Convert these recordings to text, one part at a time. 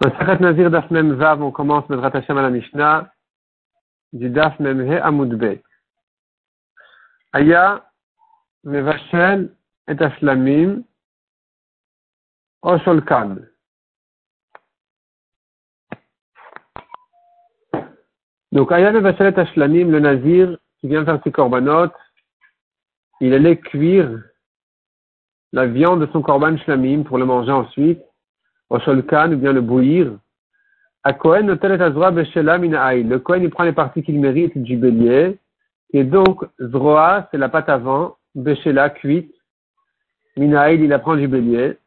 Nazir Daf Mem on commence Medrat Hashem à la Mishnah du Daf Mem He Amud Bet. Aya Mevashel et Ashlamim Osholkan. Donc Aya Mevashel et Ashlamim, le Nazir qui vient faire ses korbanot, il allait cuire la viande de son korban shlamim pour le manger ensuite Osholkan, ou bien le bouillir. À Cohen, Le Cohen, il prend les parties qu'il mérite du bélier. Et donc, Zroa, c'est la pâte avant, Beshela, cuite. Minaïl, il apprend du bélier.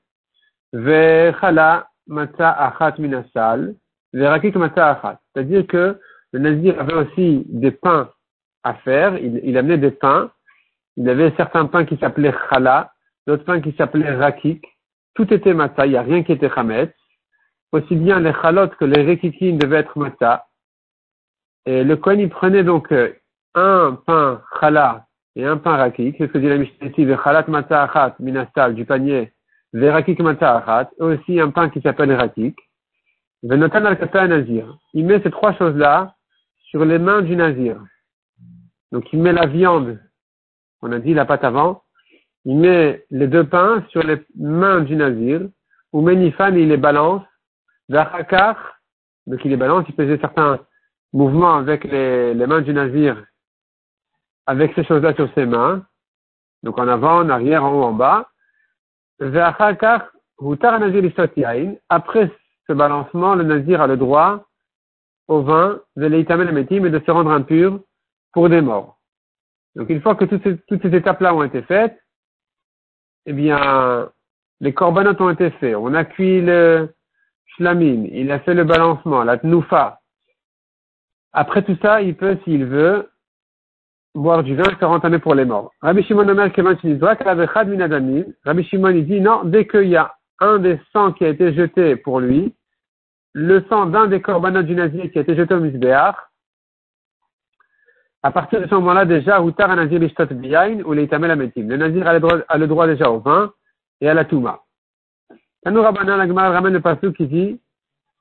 Vechala, Mata Achat Minasal. Verakik Mata Achat. C'est-à-dire que le Nazir avait aussi des pains à faire. Il, il amenait des pains. Il avait certains pains qui s'appelaient Chala, d'autres pains qui s'appelaient Rakik tout était matzah, il n'y a rien qui était chametz. Aussi bien les chalotes que les rekikim devaient être matzah. Et le Kohen, il prenait donc euh, un pain chala et un pain rakik. C'est ce que dit la Mishnah ici, chalat matzah minastal du panier, verakik matzah achat, et aussi un pain qui s'appelle rakik. Venotan al nazir. Il met ces trois choses-là sur les mains du nazir. Donc il met la viande, on a dit la pâte avant, il met les deux pains sur les mains du nazir, ou Menifan, il les balance, Vachakar, donc il les balance, il faisait certains mouvements avec les, mains du nazir, avec ces choses-là sur ses mains, donc en avant, en arrière, en haut, en bas. Vachakar, Hutar Nazir après ce balancement, le nazir a le droit au vin, de et de se rendre impur pour des morts. Donc une fois que toutes ces étapes-là ont été faites, eh bien, les corbanotes ont été faits. On a cuit le shlamim, il a fait le balancement, la tnoufa. Après tout ça, il peut, s'il veut, boire du vin et se rentamer pour les morts. Rabbi Shimon Omer Rabbi Shimon il dit non, dès qu'il y a un des sangs qui a été jeté pour lui, le sang d'un des corbanotes du nazir qui a été jeté au misbéach, à partir de ce moment-là, déjà, Outar Nazir Lishtot Biyain ou Leitamel Ametim. Le Nazir a le, droit, a le droit déjà au vin et à la Touma. Tanou Rabbanan Agmar ramène le passage qui dit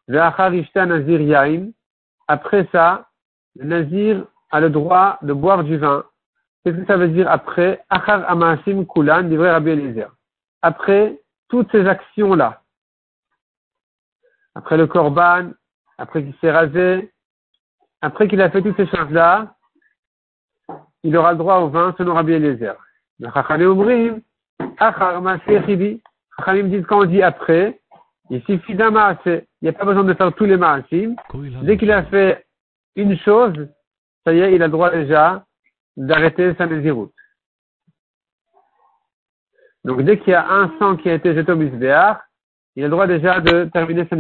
Ve'achar Nazir Yain. Après ça, le Nazir a le droit de boire du vin. Qu'est-ce que ça veut dire après? Achar Amasim Kulan, livré Rabbi Eliezer. Après toutes ces actions-là, après le Korban, après qu'il s'est rasé, après qu'il a fait toutes ces choses-là, il aura le droit au vin selon Rabbi Eliezer. Les Chachamim disent quand on dit après, il suffit d'un. Il n'y a pas besoin de faire tous les maasim. Dès qu'il a fait une chose, ça y est, il a le droit déjà d'arrêter sa nésiroute. Donc dès qu'il y a un sang qui a été jeté au misbéar, il a le droit déjà de terminer sa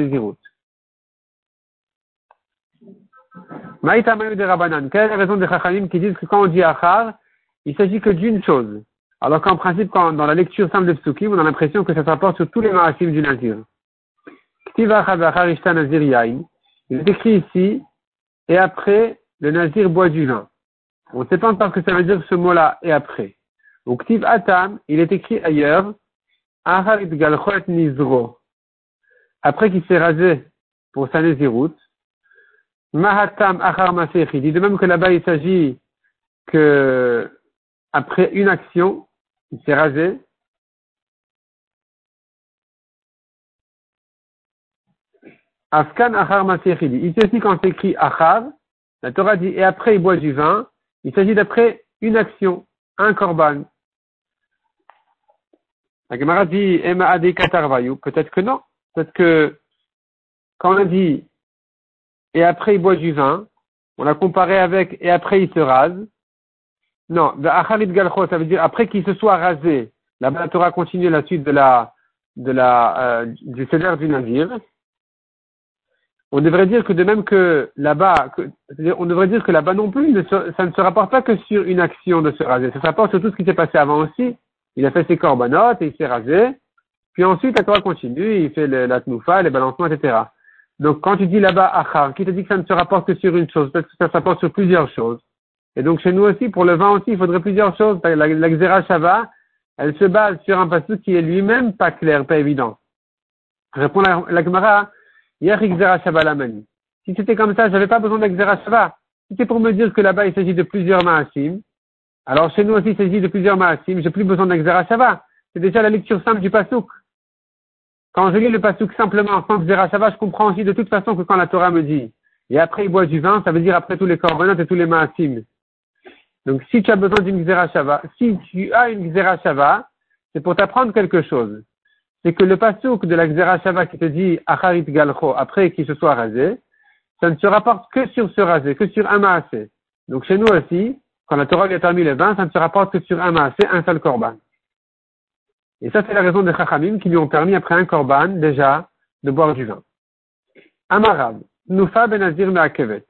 nésiroute. de Rabanan. Quelle est la raison des Chachamim qui disent que quand on dit Achar, il s'agit que d'une chose? Alors qu'en principe, quand, dans la lecture simple de Psukim, on a l'impression que ça se rapporte sur tous les marasim du Nazir. Il est écrit ici, et après, le Nazir boit du vin. On ne sait pas ce que ça veut dire ce mot-là, et après. Donc, Ktiv Atam, il est écrit ailleurs, Nizro. Après qu'il s'est rasé pour sa Néziroute, Mahatam Achar Il dit de même que là-bas, il s'agit que, après une action, il s'est rasé. Afkan Achar Masechidi. Ici aussi, quand c'est écrit Achar, la Torah dit, et après il boit du vin, il s'agit d'après une action, un korban. La Gemara dit, Ema Peut-être que non. Peut-être que, quand on a dit et après il boit du vin. On l'a comparé avec et après il se rase. Non, galcho, ça veut dire après qu'il se soit rasé. La Torah continue la suite de la, de la, euh, du cédère du navire. On devrait dire que de même que là-bas, on devrait dire que là-bas non plus, ça ne se rapporte pas que sur une action de se raser. Ça se rapporte sur tout ce qui s'est passé avant aussi. Il a fait ses corbanotes et il s'est rasé. Puis ensuite, la Torah continue, il fait la tnoufa, les balancements, etc. Donc, quand tu dis là-bas achar, qui te dit que ça ne se rapporte que sur une chose, parce que ça se rapporte sur plusieurs choses. Et donc, chez nous aussi, pour le vin aussi, il faudrait plusieurs choses. La, la Shava, elle se base sur un passage qui est lui-même pas clair, pas évident. Répond la, la Gemara, Si c'était comme ça, j'avais pas besoin d'Exerashava. Si c'était pour me dire que là-bas il s'agit de plusieurs Maasim, alors chez nous aussi il s'agit de plusieurs Maasim, j'ai plus besoin d'Exerashava. C'est déjà la lecture simple du Pasuk. Quand je lis le Pasuk simplement sans Xerashava, je comprends aussi de toute façon que quand la Torah me dit, et après il boit du vin, ça veut dire après tous les corbanotes et tous les Maasim. Donc si tu as besoin d'une Xerashava, si tu as une Xerashava, c'est pour t'apprendre quelque chose. C'est que le Pasuk de la Xerashava qui te dit Acharit Galcho, après qu'il se soit rasé, ça ne se rapporte que sur ce rasé, que sur un maasé. Donc chez nous aussi, quand la Torah lui a permis le vin, ça ne se rapporte que sur un maasé, un seul korban. Et ça, c'est la raison des Chachamim qui lui ont permis, après un korban, déjà, de boire du vin. Amarav, Nufa ben Nazir Meakevet.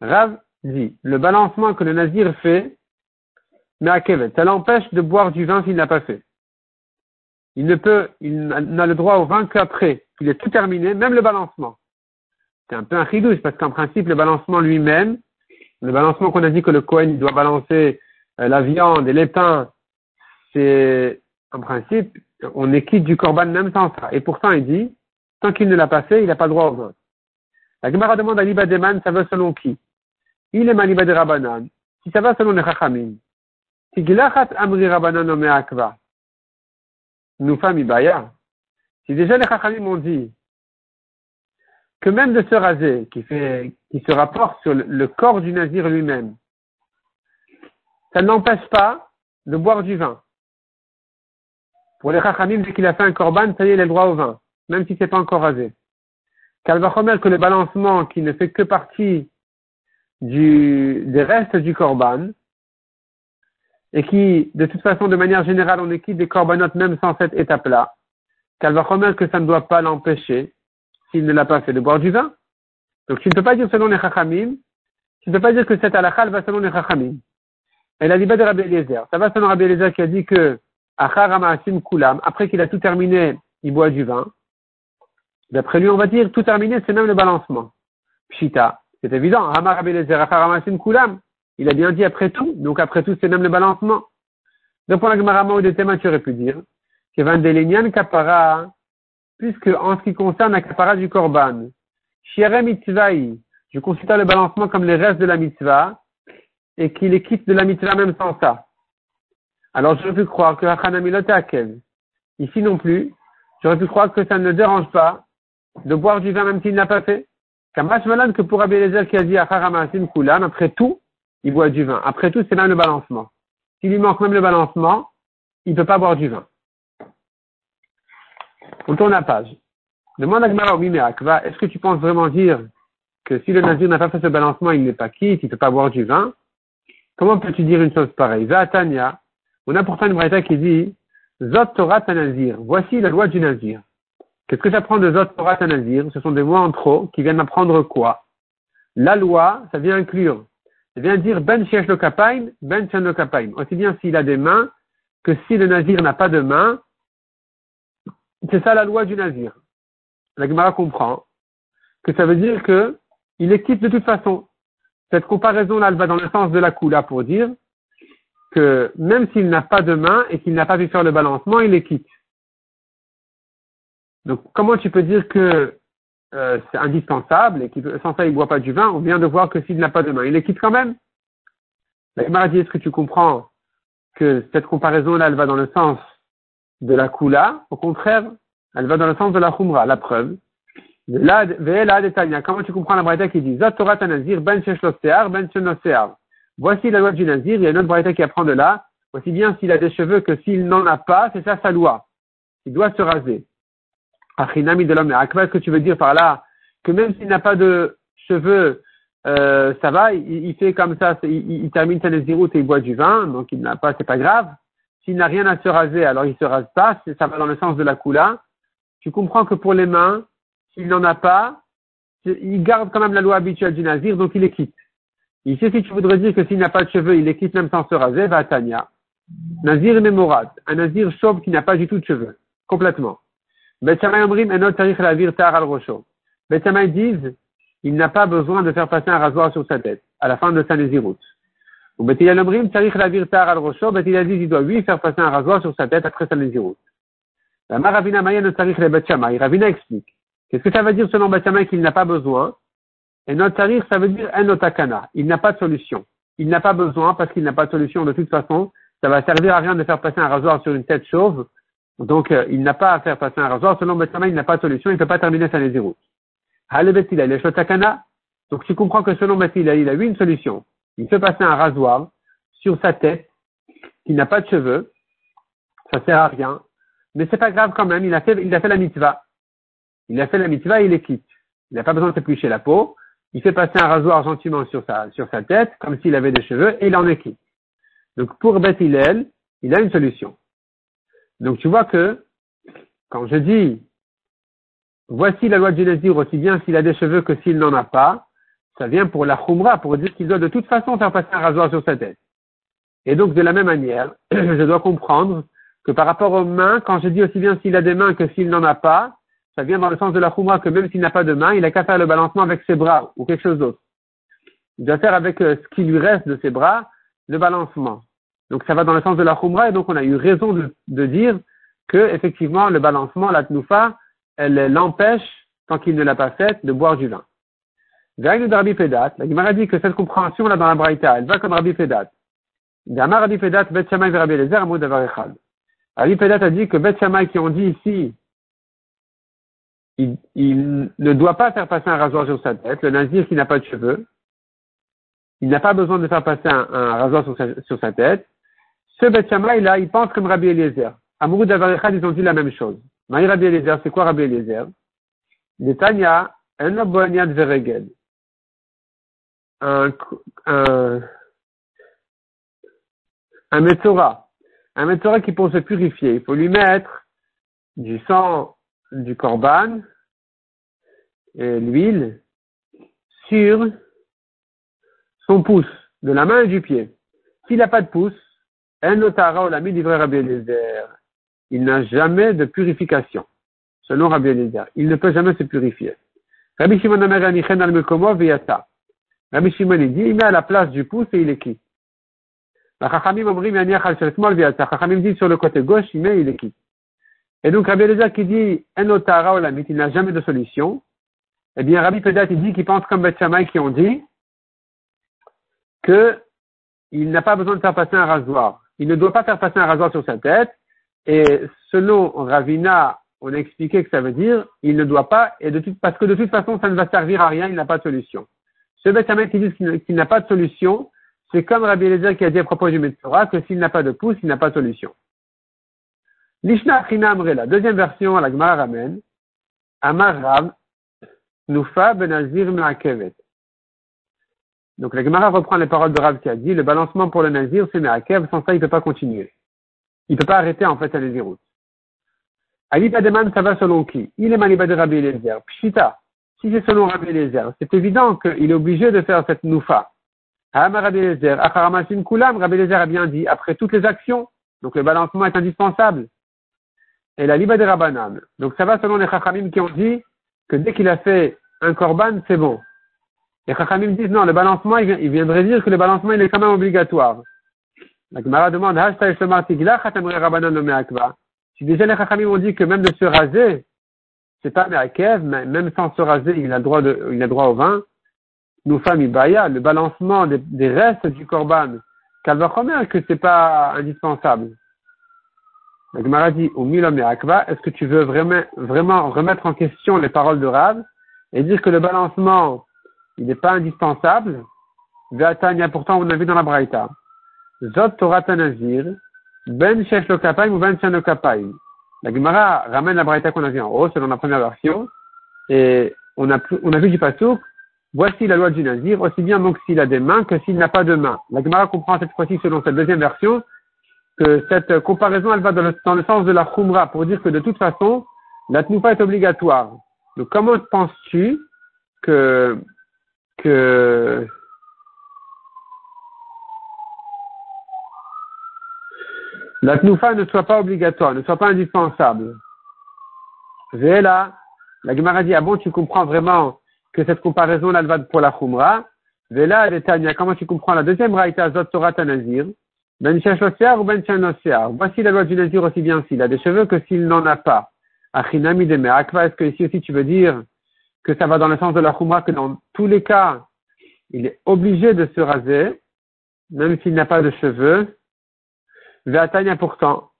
Rav dit, le balancement que le Nazir fait, Meakevet, ça l'empêche de boire du vin s'il n'a pas fait. Il ne peut, il n'a le droit au vin qu'après qu'il ait tout terminé, même le balancement c'est un peu un chidouche, parce qu'en principe, le balancement lui-même, le balancement qu'on a dit que le Cohen doit balancer euh, la viande et les c'est, en principe, on est quitte du corban même sans ça. Et pourtant, il dit, tant qu'il ne l'a pas fait, il n'a pas droit au vin. La Gemara demande à Liba Deman, ça va selon qui? Il est Maliba de Rabbanan. Si ça va selon les Chachamim. Si Gilachat Amri Rabbanan Akva. Nous femmes Ibaya. Si déjà les Chachamim ont dit que même de se raser, qui, qui se rapporte sur le, corps du nazir lui-même, ça n'empêche pas de boire du vin. Pour les chachamim, dès qu'il a fait un korban, ça y est, il a le droit au vin, même si c'est pas encore rasé. Va que le balancement qui ne fait que partie du, des restes du korban, et qui, de toute façon, de manière générale, on équipe des corbanotes même sans cette étape-là, va que ça ne doit pas l'empêcher, s'il ne l'a pas fait, de boire du vin. Donc tu ne peux pas dire selon les chachamim, tu ne peux pas dire que cette halakha va selon les chachamim. Elle a dit de Rabbi Eliezer. Ça va selon Rabbi Eliezer qui a dit que après qu'il a tout terminé, il boit du vin. D'après lui, on va dire tout terminé, c'est même le balancement. Pshita, c'est évident. Kulam. Il a bien dit après tout, donc après tout, c'est même le balancement. Donc pour la Gemara des thèmes, tu aurais pu dire que Vandelenyan Kapara puisque en ce qui concerne la capara du korban, Shire mitzvahi, je considère le balancement comme les restes de la mitzvah, et qu'il est quitte de la mitzvah même sans ça. Alors j'aurais pu croire que Hachanamilot Akev. Ici non plus, j'aurais pu croire que ça ne le dérange pas de boire du vin même s'il n'a pas fait. Kamash malade que pour Abiezer qui a dit Acharamasim Kulam, après tout, il boit du vin. Après tout, c'est même le balancement. S'il lui manque même le balancement, il ne peut pas boire du vin. On tourne la page. Demande à Gmara au est-ce que tu penses vraiment dire que si le nazir n'a pas fait ce balancement, il n'est pas quitte, il ne peut pas boire du vin? Comment peux-tu dire une chose pareille? Va Tanya, on a pourtant une braïta qui dit Zot Torah Nazir, voici la loi du nazir. Qu'est-ce que j'apprends de Zot Torah Nazir? Ce sont des mots en trop qui viennent m'apprendre quoi? La loi, ça vient inclure, ça vient dire Ben Shesh lo Ben Shen lo Aussi bien s'il a des mains que si le nazir n'a pas de mains, c'est ça la loi du nazir. La Gemara comprend que ça veut dire que il est quitte de toute façon. Cette comparaison-là, elle va dans le sens de la coula pour dire que même s'il n'a pas de main et qu'il n'a pas pu faire le balancement, il est quitte. Donc, comment tu peux dire que euh, c'est indispensable et que sans ça il ne boit pas du vin? On vient de voir que s'il n'a pas de main, il est quitte quand même. La Gemara dit, est-ce que tu comprends que cette comparaison-là, elle va dans le sens de la Kula, au contraire, elle va dans le sens de la Khumra, la preuve. Là, comment tu comprends la braïta qui dit Torah Nazir, ben ben Voici la loi du Nazir, il y a une autre braïta qui apprend de là. Voici bien s'il a des cheveux que s'il n'en a pas, c'est ça sa loi. Il doit se raser. Achinami de l'homme, est-ce que tu veux dire par là? Que même s'il n'a pas de cheveux, euh, ça va, il, fait comme ça, il, termine sa Nazirut et il boit du vin, donc il n'a pas, c'est pas grave. S'il n'a rien à se raser, alors il se rase pas, ça va dans le sens de la coula. Tu comprends que pour les mains, s'il n'en a pas, il garde quand même la loi habituelle du nazir, donc il les quitte. Ici, si tu voudrais dire que s'il n'a pas de cheveux, il les quitte même sans se raser, va Tania. Nazir mémorade, un nazir chauve qui n'a pas du tout de cheveux, complètement. Betchamay omrim enot tarich la al rosho. Betchamay disent, il n'a pas besoin de faire passer un rasoir sur sa tête, à la fin de sa naziroute. Ou Betilal Omrim, Tarich Lavir Tar al Rosho, Betilal dit, il doit lui faire passer un rasoir sur sa tête après sa Nézirut. La Maravina Maya ne Tarich le Bet Ravina explique Qu'est-ce que ça veut dire selon Bachama qu'il n'a pas besoin Et notre tarir, ça veut dire un otakana. Il n'a pas de solution. Il n'a pas besoin parce qu'il n'a pas de solution. De toute façon, ça va servir à rien de faire passer un rasoir sur une tête chauve. Donc, euh, il n'a pas à faire passer un rasoir. Selon Bachama, il n'a pas de solution. Il ne peut pas terminer sa nézirut. Halebetila, il otakana. Donc, tu comprends que selon Betila, il a eu une solution. Il fait passer un rasoir sur sa tête qui n'a pas de cheveux. Ça sert à rien. Mais c'est pas grave quand même. Il a fait, il a fait la mitzvah. Il a fait la mitzvah et il est quitte. Il n'a pas besoin de s'éplucher la peau. Il fait passer un rasoir gentiment sur sa, tête, comme s'il avait des cheveux, et il en est quitte. Donc pour Beth il a une solution. Donc tu vois que, quand je dis, voici la loi du Nazir aussi bien s'il a des cheveux que s'il n'en a pas, ça vient pour la khumra, pour dire qu'il doit de toute façon faire passer un rasoir sur sa tête. Et donc, de la même manière, je dois comprendre que par rapport aux mains, quand je dis aussi bien s'il a des mains que s'il n'en a pas, ça vient dans le sens de la khumra que même s'il n'a pas de main, il a qu'à faire le balancement avec ses bras ou quelque chose d'autre. Il doit faire avec euh, ce qui lui reste de ses bras le balancement. Donc ça va dans le sens de la khumra et donc on a eu raison de, de dire que effectivement le balancement, la tnoufa, elle l'empêche, tant qu'il ne l'a pas faite, de boire du vin. Rabbi Pedat, la Gemara dit que cette compréhension là dans la Braïta, elle va comme Rabbi Pedat. Rabbi Pedat, Bet Shammai Rabbi Lezer. Rabbi Pedat a dit que Bet Shammai qui ont dit ici, il, ne doit pas faire passer un rasoir sur sa tête, le nazir qui n'a pas de cheveux, il n'a pas besoin de faire passer un, rasoir sur sa, tête. Ce Bet Shammai là, il pense comme Rabbi Eliezer. Amoud Avarechad, ils ont dit la même chose. Maï Rabbi Eliezer, c'est quoi Rabbi Eliezer? Netanya, un aboniat vereged. Un, un, un. Un Metzora qui pour se purifier, il faut lui mettre du sang du corban l'huile sur son pouce, de la main et du pied. S'il n'a pas de pouce, un notara ou l'ami livré Rabbi Eliezer, il n'a jamais de purification, selon Rabbi Eliezer. Il ne peut jamais se purifier. Rabbi Shimon Rabbi Shimon dit, il met à la place du pouce et il est quitte. La Chachamim dit sur le côté gauche, il met, il est quitte. Et donc Rabbi Eliezer qui dit Enotara Olamit, il n'a jamais de solution. Eh bien Rabbi Pedat il dit qu'il pense comme Beth qui ont dit que il n'a pas besoin de faire passer un rasoir. Il ne doit pas faire passer un rasoir sur sa tête. Et selon Ravina, on a expliqué que ça veut dire il ne doit pas, et parce que de toute façon ça ne va servir à rien, il n'a pas de solution. Ce Beth qui dit qu'il n'a pas de solution, c'est comme Rabbi Eliezer qui a dit à propos du Metzora que s'il n'a pas de pouce, il n'a pas de solution. Lishna China la deuxième version, la Gemara ramène, Amar Rab, Nufa Benazir Me'akevet. Donc la Gemara reprend les paroles de Rav qui a dit, le balancement pour le Nazir, c'est Me'akev, sans ça il ne peut pas continuer. Il ne peut pas arrêter en fait à Nazirut. Ali Bademan, ça va selon qui? Il est Maniba de Rabbi Eliezer. Pshita, si c'est selon Rabbi Eliezer, c'est évident qu'il est obligé de faire cette Nufa. Rabbi Eliezer a bien dit, après toutes les actions, donc le balancement est indispensable. Et la liba de Rabbanan. Donc ça va selon les Chachamim qui ont dit que dès qu'il a fait un korban, c'est bon. Les Chachamim disent non, le balancement, il viendrait dire que le balancement, il est quand même obligatoire. La Gemara demande, si déjà les Chachamim ont dit que même de se raser, c'est pas Me'akev, mais même sans se raser, il a droit de, il a droit au vin, nous famille Baya, le balancement des, restes du Korban, Kalvachomer, que c'est pas indispensable. La Gemara dit, au Akba, est-ce que tu veux vraiment, vraiment remettre en question les paroles de Rav et dire que le balancement, il n'est pas indispensable? Vatania, pourtant, on a vu dans la Braïta. Zot Torah Tanazir, Ben Shesh lo ou Ben La Gemara ramène la Braïta qu'on a vu en haut, selon la première version, et on a, on a vu du Pasuk, Voici la loi du nazir, aussi bien donc s'il a des mains que s'il n'a pas de mains. La Gemara comprend cette fois-ci, selon cette deuxième version, que cette comparaison, elle va dans le, sens de la khumra, pour dire que de toute façon, la tnoufa est obligatoire. Donc comment penses-tu que, que, la tnoufa ne soit pas obligatoire, ne soit pas indispensable? Là, la Gemara dit, ah bon, tu comprends vraiment que cette comparaison-là, elle va pour la Khumra? Vela, Tania, comment tu comprends la deuxième raïta, Zot Torah Tanazir? Ben ou Ben Voici la loi du Nazir aussi bien s'il a des cheveux que s'il n'en a pas. Achinami de Me'akva, est-ce que ici aussi tu veux dire que ça va dans le sens de la Khumra, que dans tous les cas, il est obligé de se raser, même s'il n'a pas de cheveux? Ve'atania pourtant,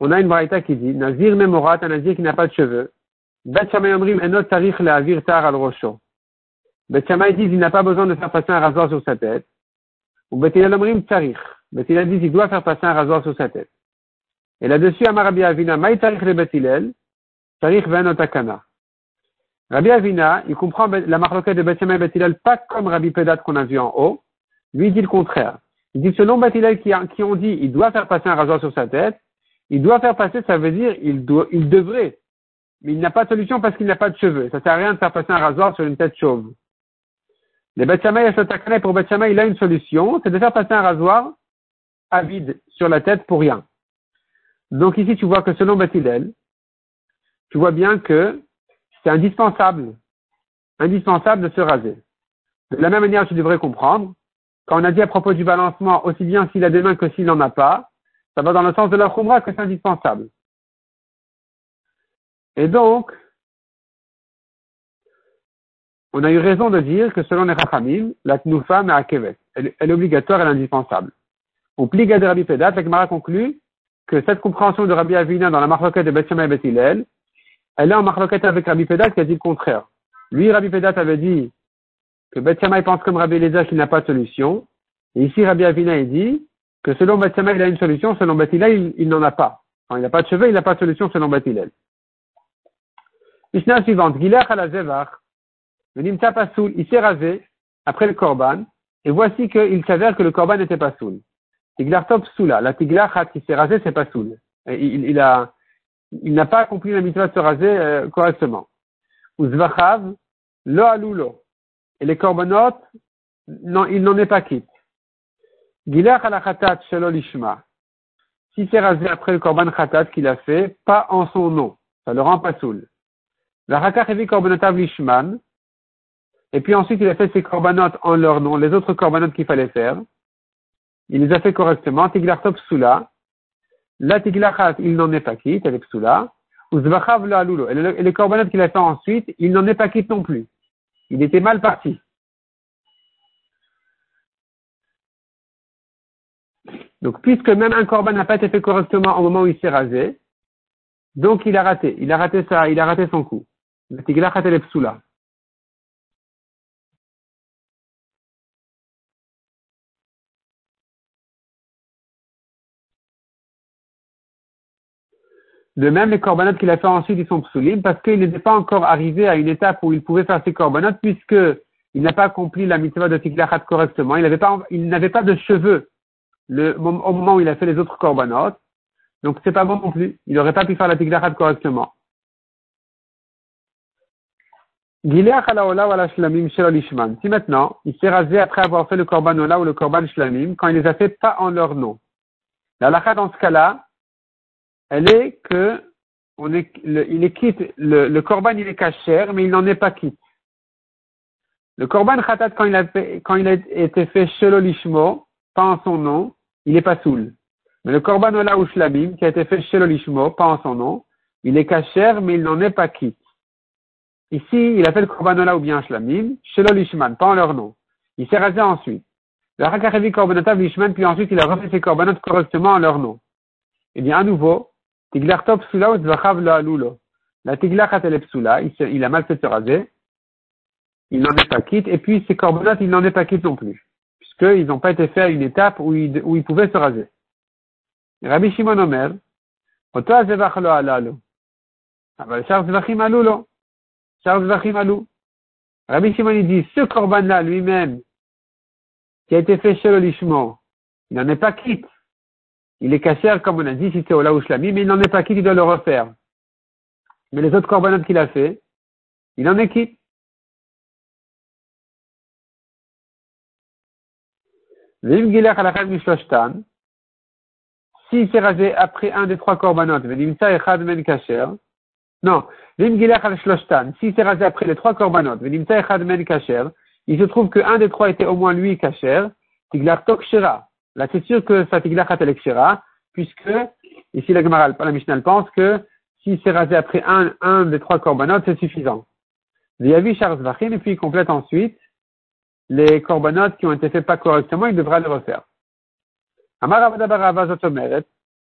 on a une braïta qui dit, Nazir Memorat, un Nazir qui n'a pas de cheveux. Bet Omrim enot tarich le'avir tar al rosho. Bet dit, il n'a pas besoin de faire passer un rasoir sur sa tête. Ou Bet Omrim tarich. Bet dit, il doit faire passer un rasoir sur sa tête. Et là-dessus, Amarabi Avina, Maï le Bet tarich ve'enot akana. Rabbi Avina, il comprend la marloquette de Bet et pas comme Rabbi Pedat qu'on a vu en haut. Lui, il dit le contraire. Il dit selon Bet qui, ont dit, il doit faire passer un rasoir sur sa tête. Il doit faire passer, ça veut dire, il doit, il devrait. Mais il n'a pas de solution parce qu'il n'a pas de cheveux. Ça sert à rien de faire passer un rasoir sur une tête chauve. Les Bet pour Bet il a une solution, c'est de faire passer un rasoir à vide sur la tête pour rien. Donc ici, tu vois que selon Bet tu vois bien que c'est indispensable, indispensable de se raser. De la même manière, tu devrais comprendre, quand on a dit à propos du balancement, aussi bien s'il a des mains que s'il n'en a pas, ça va dans le sens de la khumra que c'est indispensable. Et donc, on a eu raison de dire que selon les Rachamim, la tnoufa me'akevet. Elle, elle est obligatoire, est indispensable. Au pliga de Rabbi Pedat, la Gemara conclut que cette compréhension de Rabbi Avina dans la marloquette de Beth et Beth elle est en marloquette avec Rabbi Pedat qui a dit le contraire. Lui, Rabbi Pedat avait dit que Beth pense comme Rabbi Eliezer qu'il n'a pas de solution. Et ici, Rabbi Avina, il dit que selon Beth il a une solution, selon Beth il, n'en a pas. Quand il n'a pas de cheveux, il n'a pas de solution selon Beth Hillel. Mishnah suivante. Gilach ala zevar. Venimta pasoul. Il s'est rasé après le korban. Et voici qu'il s'avère que le korban n'était pas soul. Tiglartop soula. La tiglachat qui s'est rasé, c'est pas soul. Il, il, a, il n'a pas accompli la mitzvah de se raser euh, correctement. Uzvachav, lo alulo. Et les korbanot, non, il n'en est pas quitte. Gilach ala khatat shelo lishma. Si c'est rasé après le korban khatat qu'il a fait, pas en son nom. Ça le rend pas soul. La korbanotav lishman. Et puis ensuite, il a fait ses korbanot en leur nom, les autres korbanot qu'il fallait faire. Il les a fait correctement. Tiglartop soula. La tiglachat, il n'en est pas quitte avec Psula. Uzvachav la alulo. Et les corbanotes qu'il a fait ensuite, il n'en est pas quitte non plus. Il était mal parti. Donc, puisque même un corban n'a pas été fait correctement au moment où il s'est rasé, donc il a raté. Il a raté ça, il a raté son coup. La tiglachat elle est psula. De même, les corbanotes qu'il a fait ensuite, ils sont psoulim parce qu'il n'était pas encore arrivé à une étape où il pouvait faire ses corbanotes puisque il n'a pas accompli la mitzvah de tiglachat correctement. Il n'avait pas, pas de cheveux le, au moment où il a fait les autres corbanotes. Donc c'est pas bon non plus. Il n'aurait pas pu faire la tiglachat correctement. Si maintenant, il s'est rasé après avoir fait le corbanola ou le korban shlamim, quand il les a fait pas en leur nom. La lacha dans ce cas-là, elle est que on est, il est quitte, le, le korban il est cachère, mais il n'en est pas quitte. Le korban khatat, quand il a, quand il a été fait shelo lishmo, pas en son nom, il est pas soul. Mais le korban ola ou shlamim, qui a été fait shelo lishmo, pas en son nom, il est cachère, mais il n'en est pas quitte. Ici, il a fait le korban ola ou bien shlamim, shelo lishman, pas en leur nom. Il s'est rasé ensuite. Le hakarevi korbanotav lishman, puis ensuite il a refait ses korbanot correctement en leur nom. Eh bien, à nouveau, La il a mal fait se raser, il n'en est pas quitte, et puis ses corbanotes, il n'en est pas quitte non plus, puisqu'ils n'ont pas été faits à une étape où il, où il pouvait se raser. Rabbi Shimon Omer. Aval shar zvachim alulo. Shar zvachim alou. Rabbi Shimon il dit, ce corban-là lui-même, qui a été fait chez le lishmo, il n'en est pas quitte. Il est cachère, comme on a dit, si c'est au Laouchlami, mais il n'en est pas quitte, il doit le refaire. Mais les autres corbanotes qu'il a fait, il en est quitte. Si s'est rasé après un des trois corbanotes, non, si s'est rasé après les trois corbanotes, il se trouve qu'un des trois était au moins lui cachère, tiglar tokshera. Là, c'est sûr que sa tiglachat elle puisque, ici la Gemara, la Mishnah pense que s'il s'est rasé après un, un des trois corbanotes, c'est suffisant. Viavi Vachim, et puis il complète ensuite les corbanotes qui ont été faits pas correctement, il devra les refaire.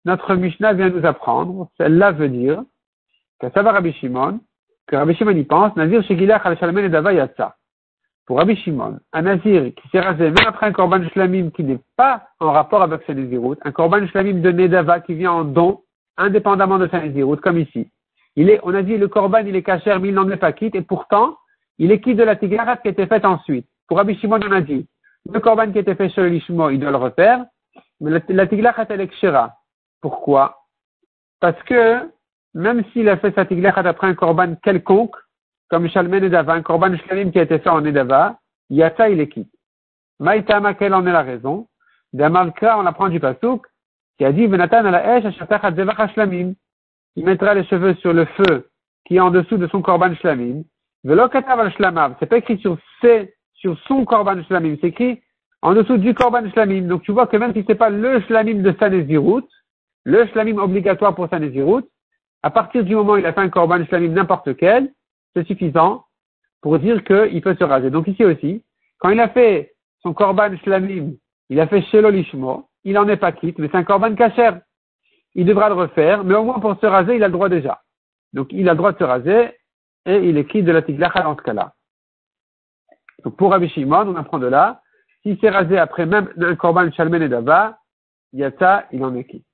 Notre Mishnah vient nous apprendre, celle-là veut dire, que ça va Rabbi Shimon, que Rabbi Shimon y pense, Nazir Shegilach al Shalmen et Dava Yatsa. Pour Rabbi Shimon, un Nazir qui s'est rasé même après un korban shlamim qui n'est pas en rapport avec sa Nézirut, un korban shlamim de Nedava qui vient en don, indépendamment de sa Nézirut, comme ici. Il est, on a dit, le korban, il est caché, mais il n'en est pas quitte, et pourtant, il est quitte de la tigarat qui a été faite ensuite. Pour Rabbi Shimon, on a dit, le korban qui a été fait sur le lishmo, il doit le refaire, mais la, la tigarat, elle est kshera. Pourquoi? Parce que, même s'il a fait sa tiglachat après un korban quelconque, comme Shalmen Edava, un korban shlamim qui a été fait en Edava, Yata il est quitte. Maïtama, quelle en est la raison? D'amalka, on apprend du pasouk, qui a dit. Il mettra les cheveux sur le feu qui est en dessous de son korban shlamim. Velo katav al shlamav. C'est pas écrit sur sur son korban shlamim. C'est écrit en dessous du korban shlamim. Donc tu vois que même si c'est pas le shlamim de sa le shlamim obligatoire pour sa à partir du moment où il a fait un korban shlamim n'importe quel, c'est suffisant pour dire qu'il peut se raser. Donc ici aussi, quand il a fait son korban shlamim, il a fait shelo lishmo, il en est pas quitte, mais c'est un korban kacher. Il devra le refaire, mais au moins pour se raser, il a le droit déjà. Donc il a le droit de se raser, et il est quitte de la tiglacha dans ce cas-là. Donc pour Rabbi Shimon, on apprend de là, s'il s'est rasé après même un korban shalmen et dava, yata, il en est quitte.